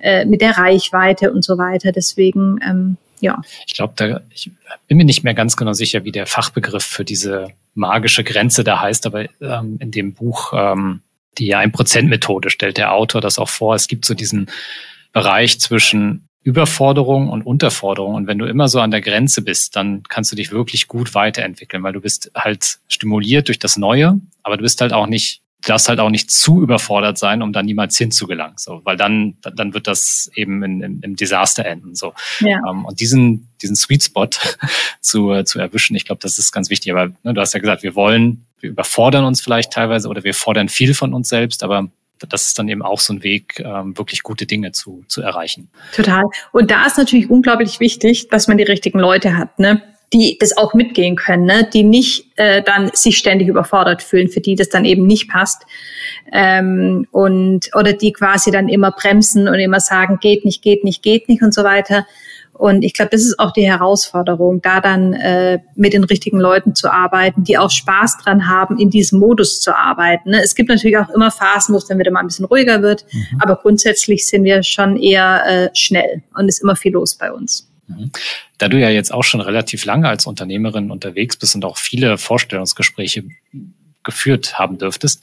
äh, mit der Reichweite und so weiter. Deswegen, ähm, ja. Ich glaube, da ich bin mir nicht mehr ganz genau sicher, wie der Fachbegriff für diese magische Grenze da heißt, aber ähm, in dem Buch ähm, die Ein-Prozent-Methode stellt der Autor das auch vor. Es gibt so diesen Bereich zwischen Überforderung und Unterforderung. Und wenn du immer so an der Grenze bist, dann kannst du dich wirklich gut weiterentwickeln, weil du bist halt stimuliert durch das Neue, aber du bist halt auch nicht darfst halt auch nicht zu überfordert sein, um dann niemals hinzugelangen. So, weil dann, dann wird das eben in, in, im Desaster enden. So. Ja. Ähm, und diesen, diesen Sweet Spot [LAUGHS] zu, zu erwischen, ich glaube, das ist ganz wichtig. Aber ne, du hast ja gesagt, wir wollen, wir überfordern uns vielleicht teilweise oder wir fordern viel von uns selbst, aber das ist dann eben auch so ein Weg, ähm, wirklich gute Dinge zu, zu erreichen. Total. Und da ist natürlich unglaublich wichtig, dass man die richtigen Leute hat. Ne? Die das auch mitgehen können, ne? die nicht äh, dann sich ständig überfordert fühlen, für die das dann eben nicht passt. Ähm, und oder die quasi dann immer bremsen und immer sagen, geht nicht, geht nicht, geht nicht und so weiter. Und ich glaube, das ist auch die Herausforderung, da dann äh, mit den richtigen Leuten zu arbeiten, die auch Spaß dran haben, in diesem Modus zu arbeiten. Ne? Es gibt natürlich auch immer Phasen, wo es dann wieder mal ein bisschen ruhiger wird, mhm. aber grundsätzlich sind wir schon eher äh, schnell und ist immer viel los bei uns. Mhm. Da du ja jetzt auch schon relativ lange als Unternehmerin unterwegs bist und auch viele Vorstellungsgespräche geführt haben dürftest,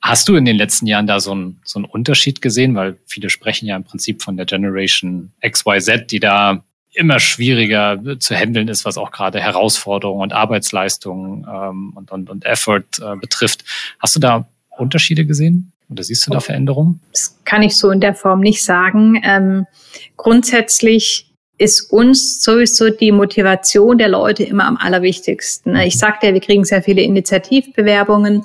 hast du in den letzten Jahren da so einen, so einen Unterschied gesehen? Weil viele sprechen ja im Prinzip von der Generation XYZ, die da immer schwieriger zu handeln ist, was auch gerade Herausforderungen und Arbeitsleistungen ähm, und, und, und Effort äh, betrifft. Hast du da Unterschiede gesehen? Oder siehst du da Veränderungen? Das kann ich so in der Form nicht sagen. Ähm, grundsätzlich ist uns sowieso die Motivation der Leute immer am allerwichtigsten. Ich sagte ja, wir kriegen sehr viele Initiativbewerbungen.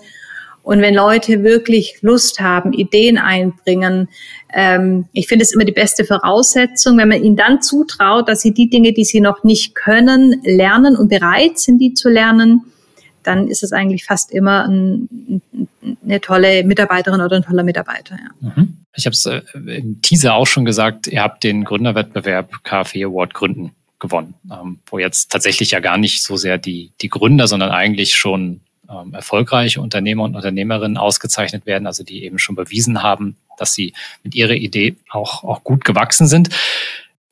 Und wenn Leute wirklich Lust haben, Ideen einbringen, ähm, ich finde es immer die beste Voraussetzung, wenn man ihnen dann zutraut, dass sie die Dinge, die sie noch nicht können, lernen und bereit sind, die zu lernen, dann ist es eigentlich fast immer ein, eine tolle Mitarbeiterin oder ein toller Mitarbeiter. Ja. Mhm. Ich habe es äh, im Teaser auch schon gesagt, ihr habt den Gründerwettbewerb KfW Award Gründen gewonnen, ähm, wo jetzt tatsächlich ja gar nicht so sehr die, die Gründer, sondern eigentlich schon ähm, erfolgreiche Unternehmer und Unternehmerinnen ausgezeichnet werden, also die eben schon bewiesen haben, dass sie mit ihrer Idee auch, auch gut gewachsen sind.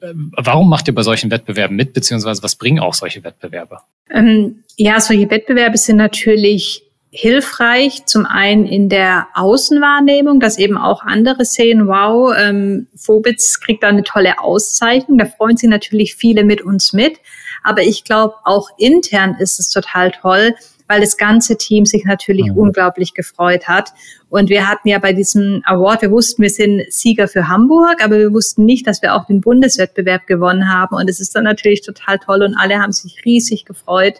Ähm, warum macht ihr bei solchen Wettbewerben mit, beziehungsweise was bringen auch solche Wettbewerbe? Ähm, ja, solche Wettbewerbe sind natürlich hilfreich, zum einen in der Außenwahrnehmung, dass eben auch andere sehen, wow, ähm, Vobitz kriegt da eine tolle Auszeichnung, da freuen sich natürlich viele mit uns mit. Aber ich glaube, auch intern ist es total toll, weil das ganze Team sich natürlich mhm. unglaublich gefreut hat. Und wir hatten ja bei diesem Award, wir wussten, wir sind Sieger für Hamburg, aber wir wussten nicht, dass wir auch den Bundeswettbewerb gewonnen haben. Und es ist dann natürlich total toll und alle haben sich riesig gefreut.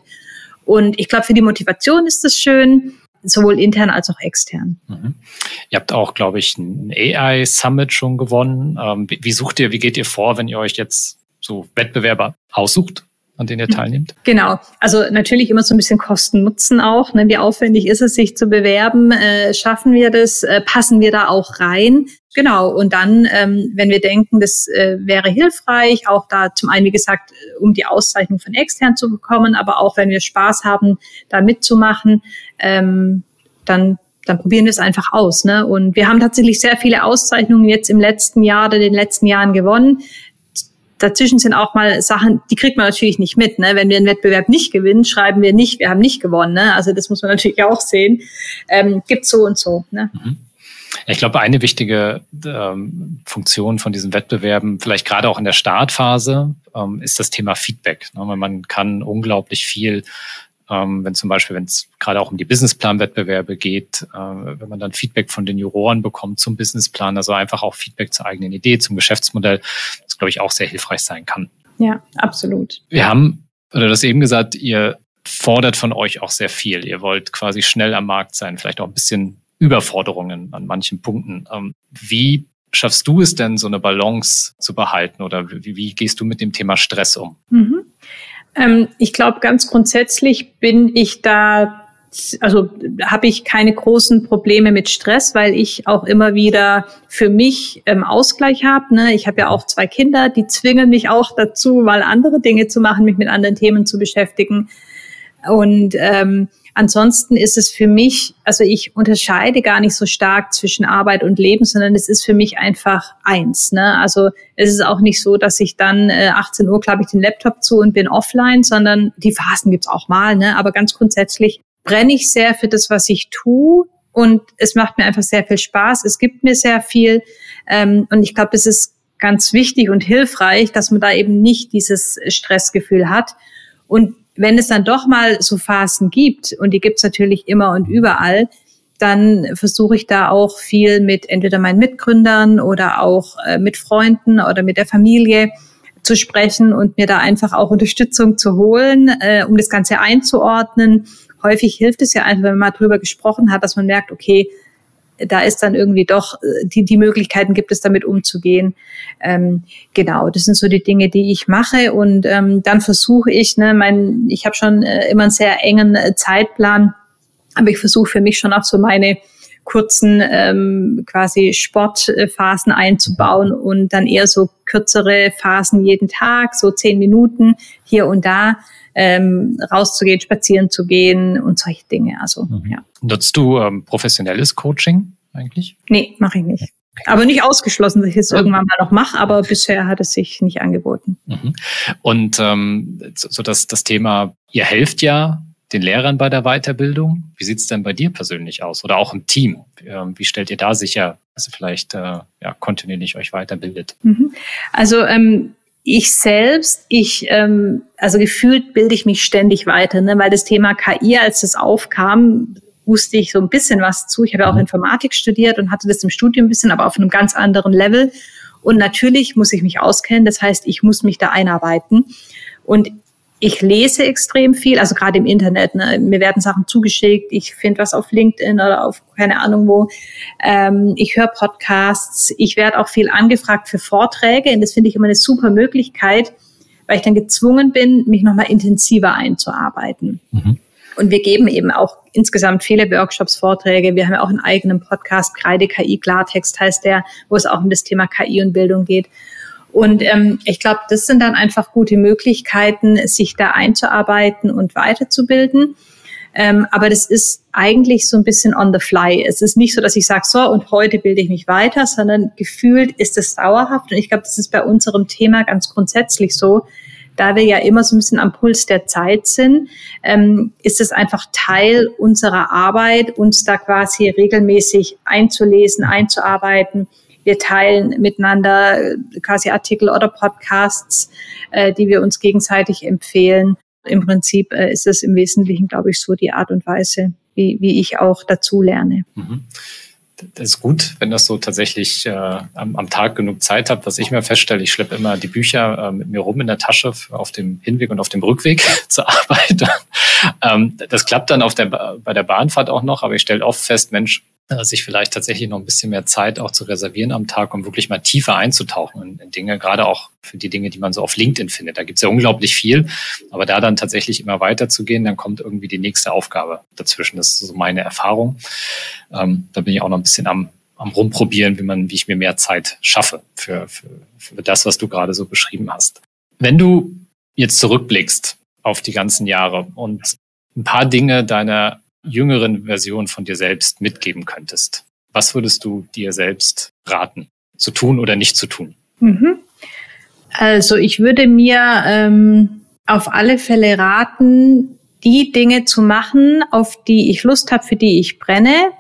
Und ich glaube, für die Motivation ist es schön, sowohl intern als auch extern. Mhm. Ihr habt auch, glaube ich, ein AI Summit schon gewonnen. Ähm, wie, wie sucht ihr, wie geht ihr vor, wenn ihr euch jetzt so Wettbewerber aussucht? an denen ihr teilnehmt? Genau. Also natürlich immer so ein bisschen Kosten-Nutzen auch. Ne? Wie aufwendig ist es, sich zu bewerben? Äh, schaffen wir das? Äh, passen wir da auch rein? Genau. Und dann, ähm, wenn wir denken, das äh, wäre hilfreich, auch da zum einen, wie gesagt, um die Auszeichnung von extern zu bekommen, aber auch wenn wir Spaß haben, da mitzumachen, ähm, dann dann probieren wir es einfach aus. Ne? Und wir haben tatsächlich sehr viele Auszeichnungen jetzt im letzten Jahr oder den letzten Jahren gewonnen dazwischen sind auch mal Sachen, die kriegt man natürlich nicht mit. Ne? Wenn wir einen Wettbewerb nicht gewinnen, schreiben wir nicht, wir haben nicht gewonnen. Ne? Also das muss man natürlich auch sehen. Ähm, gibt so und so. Ne? Mhm. Ich glaube, eine wichtige ähm, Funktion von diesen Wettbewerben, vielleicht gerade auch in der Startphase, ähm, ist das Thema Feedback. Ne? Man kann unglaublich viel, ähm, wenn zum Beispiel, wenn es gerade auch um die Businessplan-Wettbewerbe geht, äh, wenn man dann Feedback von den Juroren bekommt zum Businessplan, also einfach auch Feedback zur eigenen Idee, zum Geschäftsmodell, das glaube ich auch sehr hilfreich sein kann. Ja, absolut. Wir haben, oder das eben gesagt, ihr fordert von euch auch sehr viel. Ihr wollt quasi schnell am Markt sein, vielleicht auch ein bisschen Überforderungen an manchen Punkten. Ähm, wie schaffst du es denn, so eine Balance zu behalten oder wie, wie gehst du mit dem Thema Stress um? Mhm. Ähm, ich glaube, ganz grundsätzlich bin ich da also habe ich keine großen Probleme mit Stress, weil ich auch immer wieder für mich ähm, Ausgleich habe. Ne? Ich habe ja auch zwei Kinder, die zwingen mich auch dazu, mal andere Dinge zu machen, mich mit anderen Themen zu beschäftigen. Und ähm, ansonsten ist es für mich, also ich unterscheide gar nicht so stark zwischen Arbeit und Leben, sondern es ist für mich einfach eins. Ne? Also es ist auch nicht so, dass ich dann äh, 18 Uhr klappe ich den Laptop zu und bin offline, sondern die Phasen gibt's auch mal. Ne? Aber ganz grundsätzlich brenne ich sehr für das, was ich tue. Und es macht mir einfach sehr viel Spaß. Es gibt mir sehr viel. Ähm, und ich glaube, es ist ganz wichtig und hilfreich, dass man da eben nicht dieses Stressgefühl hat. Und wenn es dann doch mal so Phasen gibt, und die gibt es natürlich immer und überall, dann versuche ich da auch viel mit entweder meinen Mitgründern oder auch äh, mit Freunden oder mit der Familie zu sprechen und mir da einfach auch Unterstützung zu holen, äh, um das Ganze einzuordnen. Häufig hilft es ja einfach, wenn man mal drüber gesprochen hat, dass man merkt, okay, da ist dann irgendwie doch, äh, die, die Möglichkeiten gibt es, damit umzugehen. Ähm, genau, das sind so die Dinge, die ich mache. Und ähm, dann versuche ich, ne, mein, ich habe schon äh, immer einen sehr engen äh, Zeitplan, aber ich versuche für mich schon auch so meine kurzen ähm, quasi Sportphasen einzubauen und dann eher so kürzere Phasen jeden Tag, so zehn Minuten hier und da ähm, rauszugehen, spazieren zu gehen und solche Dinge. Also mhm. ja. Nutzt du ähm, professionelles Coaching eigentlich? Nee, mache ich nicht. Okay. Aber nicht ausgeschlossen, dass ich es irgendwann mal noch mache, aber bisher hat es sich nicht angeboten. Mhm. Und ähm, so das, das Thema, ihr helft ja den Lehrern bei der Weiterbildung. Wie sieht es denn bei dir persönlich aus oder auch im Team? Ähm, wie stellt ihr da sicher, dass ihr vielleicht äh, ja, kontinuierlich euch weiterbildet? Mhm. Also ähm, ich selbst, ich, ähm, also gefühlt bilde ich mich ständig weiter, ne? weil das Thema KI, als das aufkam, wusste ich so ein bisschen was zu. Ich habe ja auch mhm. Informatik studiert und hatte das im Studium ein bisschen, aber auf einem ganz anderen Level. Und natürlich muss ich mich auskennen, das heißt, ich muss mich da einarbeiten. Und ich lese extrem viel, also gerade im Internet. Ne? Mir werden Sachen zugeschickt. Ich finde was auf LinkedIn oder auf keine Ahnung wo. Ähm, ich höre Podcasts. Ich werde auch viel angefragt für Vorträge. Und das finde ich immer eine super Möglichkeit, weil ich dann gezwungen bin, mich nochmal intensiver einzuarbeiten. Mhm. Und wir geben eben auch insgesamt viele Workshops, Vorträge. Wir haben ja auch einen eigenen Podcast, Kreide KI Klartext heißt der, wo es auch um das Thema KI und Bildung geht. Und ähm, ich glaube, das sind dann einfach gute Möglichkeiten, sich da einzuarbeiten und weiterzubilden. Ähm, aber das ist eigentlich so ein bisschen on the fly. Es ist nicht so, dass ich sage, so, und heute bilde ich mich weiter, sondern gefühlt ist es dauerhaft. Und ich glaube, das ist bei unserem Thema ganz grundsätzlich so. Da wir ja immer so ein bisschen am Puls der Zeit sind, ähm, ist es einfach Teil unserer Arbeit, uns da quasi regelmäßig einzulesen, einzuarbeiten wir teilen miteinander quasi Artikel oder Podcasts, äh, die wir uns gegenseitig empfehlen. Im Prinzip äh, ist es im Wesentlichen, glaube ich, so die Art und Weise, wie, wie ich auch dazu lerne. Mhm das ist gut, wenn das so tatsächlich äh, am, am, Tag genug Zeit hat. Was ich mir feststelle, ich schleppe immer die Bücher äh, mit mir rum in der Tasche auf dem Hinweg und auf dem Rückweg [LAUGHS] zur Arbeit. [LAUGHS] ähm, das klappt dann auf der, bei der Bahnfahrt auch noch, aber ich stelle oft fest, Mensch, sich vielleicht tatsächlich noch ein bisschen mehr Zeit auch zu reservieren am Tag, um wirklich mal tiefer einzutauchen in, in Dinge, gerade auch für die Dinge, die man so auf LinkedIn findet. Da gibt es ja unglaublich viel, aber da dann tatsächlich immer weiter zu gehen, dann kommt irgendwie die nächste Aufgabe dazwischen. Das ist so meine Erfahrung. Ähm, da bin ich auch noch ein bisschen am, am rumprobieren, wie man, wie ich mir mehr Zeit schaffe für, für, für das, was du gerade so beschrieben hast. Wenn du jetzt zurückblickst auf die ganzen Jahre und ein paar Dinge deiner jüngeren Version von dir selbst mitgeben könntest, was würdest du dir selbst raten, zu tun oder nicht zu tun? Mhm. Also ich würde mir ähm, auf alle Fälle raten, die Dinge zu machen, auf die ich Lust habe, für die ich brenne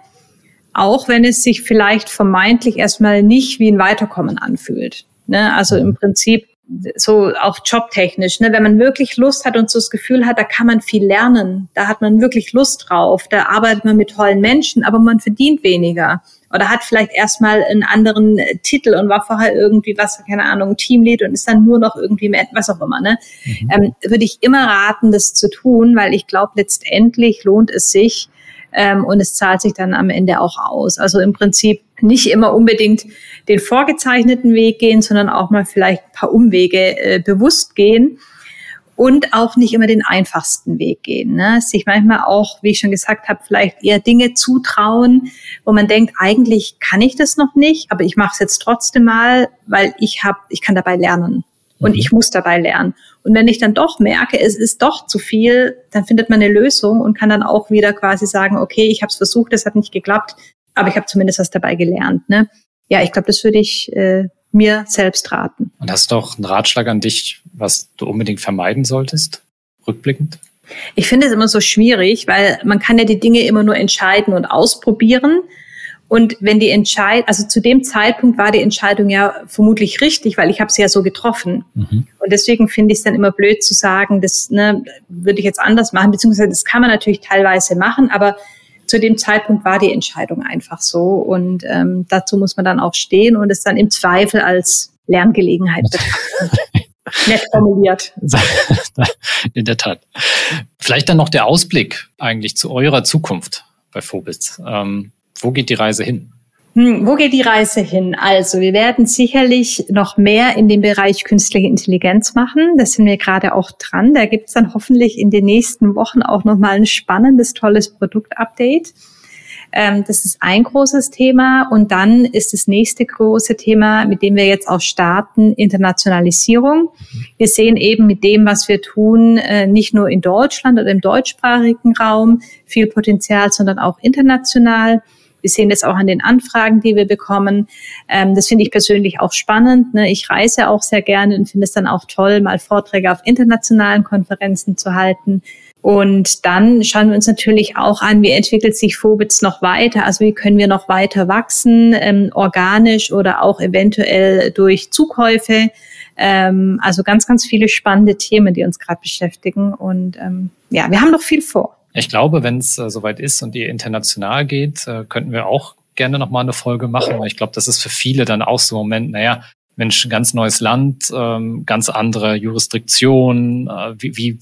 auch wenn es sich vielleicht vermeintlich erstmal nicht wie ein Weiterkommen anfühlt. Ne? Also im Prinzip so auch jobtechnisch, ne? wenn man wirklich Lust hat und so das Gefühl hat, da kann man viel lernen, da hat man wirklich Lust drauf, da arbeitet man mit tollen Menschen, aber man verdient weniger oder hat vielleicht erstmal einen anderen Titel und war vorher irgendwie was, keine Ahnung, Teamlead und ist dann nur noch irgendwie mehr, was auch immer, ne? Mhm. Ähm, würde ich immer raten, das zu tun, weil ich glaube, letztendlich lohnt es sich, ähm, und es zahlt sich dann am Ende auch aus. Also im Prinzip nicht immer unbedingt den vorgezeichneten Weg gehen, sondern auch mal vielleicht ein paar Umwege äh, bewusst gehen und auch nicht immer den einfachsten Weg gehen. Ne? Sich manchmal auch, wie ich schon gesagt habe, vielleicht eher Dinge zutrauen, wo man denkt, eigentlich kann ich das noch nicht, aber ich mache es jetzt trotzdem mal, weil ich habe, ich kann dabei lernen und mhm. ich muss dabei lernen. Und wenn ich dann doch merke, es ist doch zu viel, dann findet man eine Lösung und kann dann auch wieder quasi sagen, okay, ich habe es versucht, es hat nicht geklappt, aber ich habe zumindest was dabei gelernt. Ne? Ja, ich glaube, das würde ich äh, mir selbst raten. Und hast du auch einen Ratschlag an dich, was du unbedingt vermeiden solltest, rückblickend? Ich finde es immer so schwierig, weil man kann ja die Dinge immer nur entscheiden und ausprobieren. Und wenn die Entscheidung, also zu dem Zeitpunkt war die Entscheidung ja vermutlich richtig, weil ich habe sie ja so getroffen. Mhm. Und deswegen finde ich es dann immer blöd zu sagen, das ne, würde ich jetzt anders machen, beziehungsweise das kann man natürlich teilweise machen, aber zu dem Zeitpunkt war die Entscheidung einfach so. Und ähm, dazu muss man dann auch stehen und es dann im Zweifel als Lerngelegenheit betrachten. [LAUGHS] Nett formuliert. [LAUGHS] In der Tat. Vielleicht dann noch der Ausblick eigentlich zu eurer Zukunft bei Phobis. Ähm, wo geht die Reise hin? Hm, wo geht die Reise hin? Also, wir werden sicherlich noch mehr in dem Bereich künstliche Intelligenz machen. Da sind wir gerade auch dran. Da gibt es dann hoffentlich in den nächsten Wochen auch nochmal ein spannendes, tolles Produktupdate. Ähm, das ist ein großes Thema. Und dann ist das nächste große Thema, mit dem wir jetzt auch starten, Internationalisierung. Wir sehen eben mit dem, was wir tun, äh, nicht nur in Deutschland oder im deutschsprachigen Raum viel Potenzial, sondern auch international. Wir sehen das auch an den Anfragen, die wir bekommen. Ähm, das finde ich persönlich auch spannend. Ne? Ich reise auch sehr gerne und finde es dann auch toll, mal Vorträge auf internationalen Konferenzen zu halten. Und dann schauen wir uns natürlich auch an, wie entwickelt sich Phobitz noch weiter? Also wie können wir noch weiter wachsen, ähm, organisch oder auch eventuell durch Zukäufe? Ähm, also ganz, ganz viele spannende Themen, die uns gerade beschäftigen. Und ähm, ja, wir haben noch viel vor. Ich glaube, wenn es äh, soweit ist und ihr international geht, äh, könnten wir auch gerne nochmal eine Folge machen. Ich glaube, das ist für viele dann auch so ein Moment, naja, Mensch, ganz neues Land, ähm, ganz andere Jurisdiktion, äh, wie, wie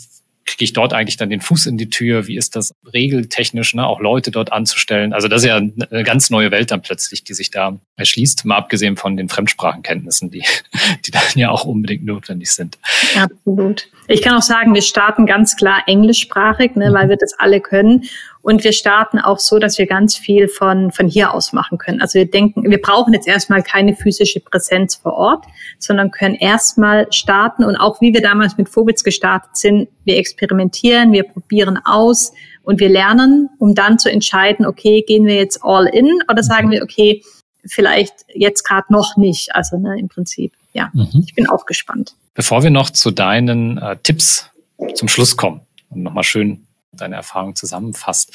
kriege ich dort eigentlich dann den Fuß in die Tür? Wie ist das regeltechnisch, ne, auch Leute dort anzustellen? Also das ist ja eine ganz neue Welt dann plötzlich, die sich da erschließt, mal abgesehen von den Fremdsprachenkenntnissen, die, [LAUGHS] die dann ja auch unbedingt notwendig sind. Absolut. Ich kann auch sagen, wir starten ganz klar englischsprachig, ne, weil wir das alle können. Und wir starten auch so, dass wir ganz viel von, von hier aus machen können. Also wir denken, wir brauchen jetzt erstmal keine physische Präsenz vor Ort, sondern können erstmal starten. Und auch wie wir damals mit Phobitz gestartet sind, wir experimentieren, wir probieren aus und wir lernen, um dann zu entscheiden, okay, gehen wir jetzt all in oder sagen wir, okay, vielleicht jetzt gerade noch nicht. Also ne, im Prinzip, ja, mhm. ich bin auch gespannt. Bevor wir noch zu deinen äh, Tipps zum Schluss kommen und nochmal schön deine Erfahrung zusammenfasst.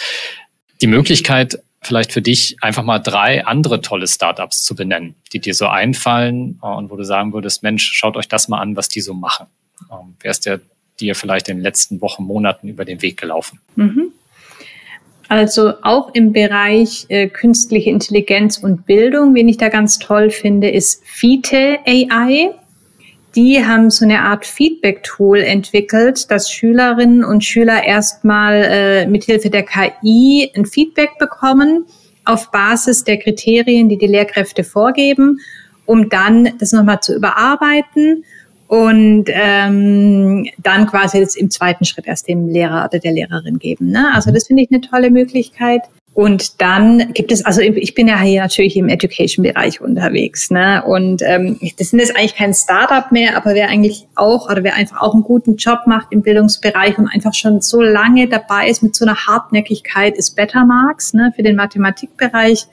Die Möglichkeit, vielleicht für dich einfach mal drei andere tolle Startups zu benennen, die dir so einfallen äh, und wo du sagen würdest, Mensch, schaut euch das mal an, was die so machen. Ähm, wer ist der dir vielleicht in den letzten Wochen, Monaten über den Weg gelaufen? Mhm. Also auch im Bereich äh, künstliche Intelligenz und Bildung, wen ich da ganz toll finde, ist Fite AI die haben so eine Art Feedback-Tool entwickelt, dass Schülerinnen und Schüler erstmal äh, mithilfe der KI ein Feedback bekommen auf Basis der Kriterien, die die Lehrkräfte vorgeben, um dann das nochmal zu überarbeiten und ähm, dann quasi jetzt im zweiten Schritt erst dem Lehrer oder der Lehrerin geben. Ne? Also das finde ich eine tolle Möglichkeit. Und dann gibt es, also ich bin ja hier natürlich im Education-Bereich unterwegs, ne? Und ähm, das sind jetzt eigentlich kein Startup mehr, aber wer eigentlich auch oder wer einfach auch einen guten Job macht im Bildungsbereich und einfach schon so lange dabei ist mit so einer Hartnäckigkeit, ist Bettermarks, ne? Für den Mathematikbereich.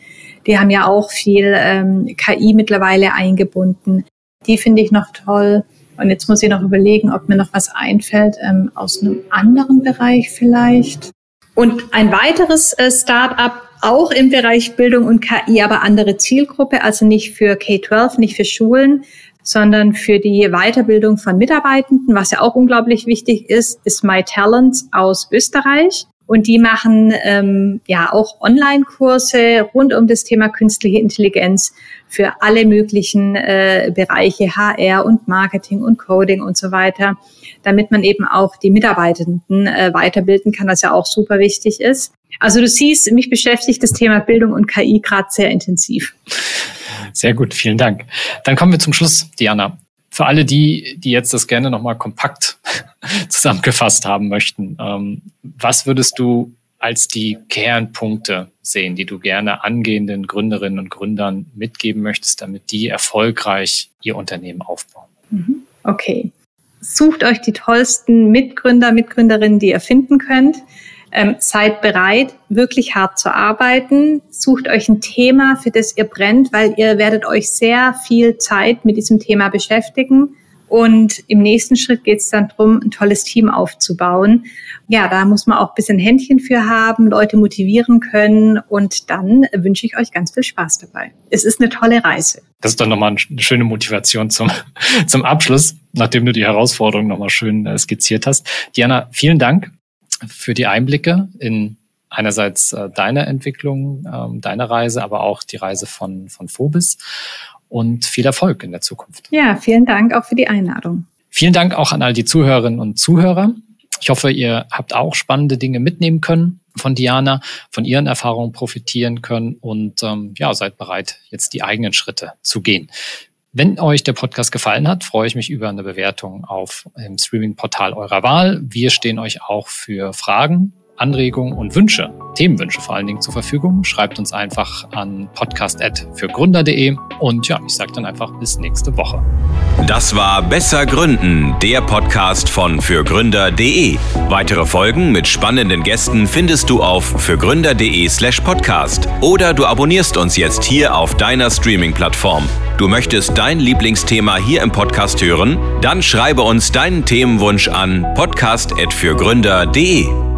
Die haben ja auch viel ähm, KI mittlerweile eingebunden. Die finde ich noch toll. Und jetzt muss ich noch überlegen, ob mir noch was einfällt ähm, aus einem anderen Bereich vielleicht. Und ein weiteres äh, Start-up, auch im Bereich Bildung und KI, aber andere Zielgruppe, also nicht für K-12, nicht für Schulen, sondern für die Weiterbildung von Mitarbeitenden, was ja auch unglaublich wichtig ist, ist My Talents aus Österreich. Und die machen ähm, ja auch Online-Kurse rund um das Thema künstliche Intelligenz für alle möglichen äh, Bereiche HR und Marketing und Coding und so weiter, damit man eben auch die Mitarbeitenden äh, weiterbilden kann, was ja auch super wichtig ist. Also du siehst, mich beschäftigt das Thema Bildung und KI gerade sehr intensiv. Sehr gut, vielen Dank. Dann kommen wir zum Schluss, Diana. Für alle die, die jetzt das gerne nochmal kompakt [LAUGHS] zusammengefasst haben möchten, ähm, was würdest du als die Kernpunkte sehen, die du gerne angehenden Gründerinnen und Gründern mitgeben möchtest, damit die erfolgreich ihr Unternehmen aufbauen? Mhm. Okay. Sucht euch die tollsten Mitgründer, Mitgründerinnen, die ihr finden könnt. Ähm, seid bereit, wirklich hart zu arbeiten. Sucht euch ein Thema, für das ihr brennt, weil ihr werdet euch sehr viel Zeit mit diesem Thema beschäftigen. Und im nächsten Schritt geht es dann darum, ein tolles Team aufzubauen. Ja, da muss man auch ein bisschen Händchen für haben, Leute motivieren können. Und dann wünsche ich euch ganz viel Spaß dabei. Es ist eine tolle Reise. Das ist dann nochmal eine schöne Motivation zum, [LAUGHS] zum Abschluss, nachdem du die Herausforderung nochmal schön äh, skizziert hast. Diana, vielen Dank für die Einblicke in einerseits äh, deine Entwicklung, ähm, deine Reise, aber auch die Reise von, von Phobis und viel Erfolg in der Zukunft. Ja, vielen Dank auch für die Einladung. Vielen Dank auch an all die Zuhörerinnen und Zuhörer. Ich hoffe, ihr habt auch spannende Dinge mitnehmen können von Diana, von ihren Erfahrungen profitieren können und ähm, ja, seid bereit, jetzt die eigenen Schritte zu gehen. Wenn euch der Podcast gefallen hat, freue ich mich über eine Bewertung auf dem Streaming-Portal eurer Wahl. Wir stehen euch auch für Fragen, Anregungen und Wünsche, Themenwünsche vor allen Dingen zur Verfügung. Schreibt uns einfach an podcast.fürgründer.de und ja, ich sage dann einfach bis nächste Woche. Das war Besser Gründen, der Podcast von fürgründer.de. Weitere Folgen mit spannenden Gästen findest du auf fürgründer.de slash podcast oder du abonnierst uns jetzt hier auf deiner Streaming-Plattform. Du möchtest dein Lieblingsthema hier im Podcast hören? Dann schreibe uns deinen Themenwunsch an podcast.fürgründer.de.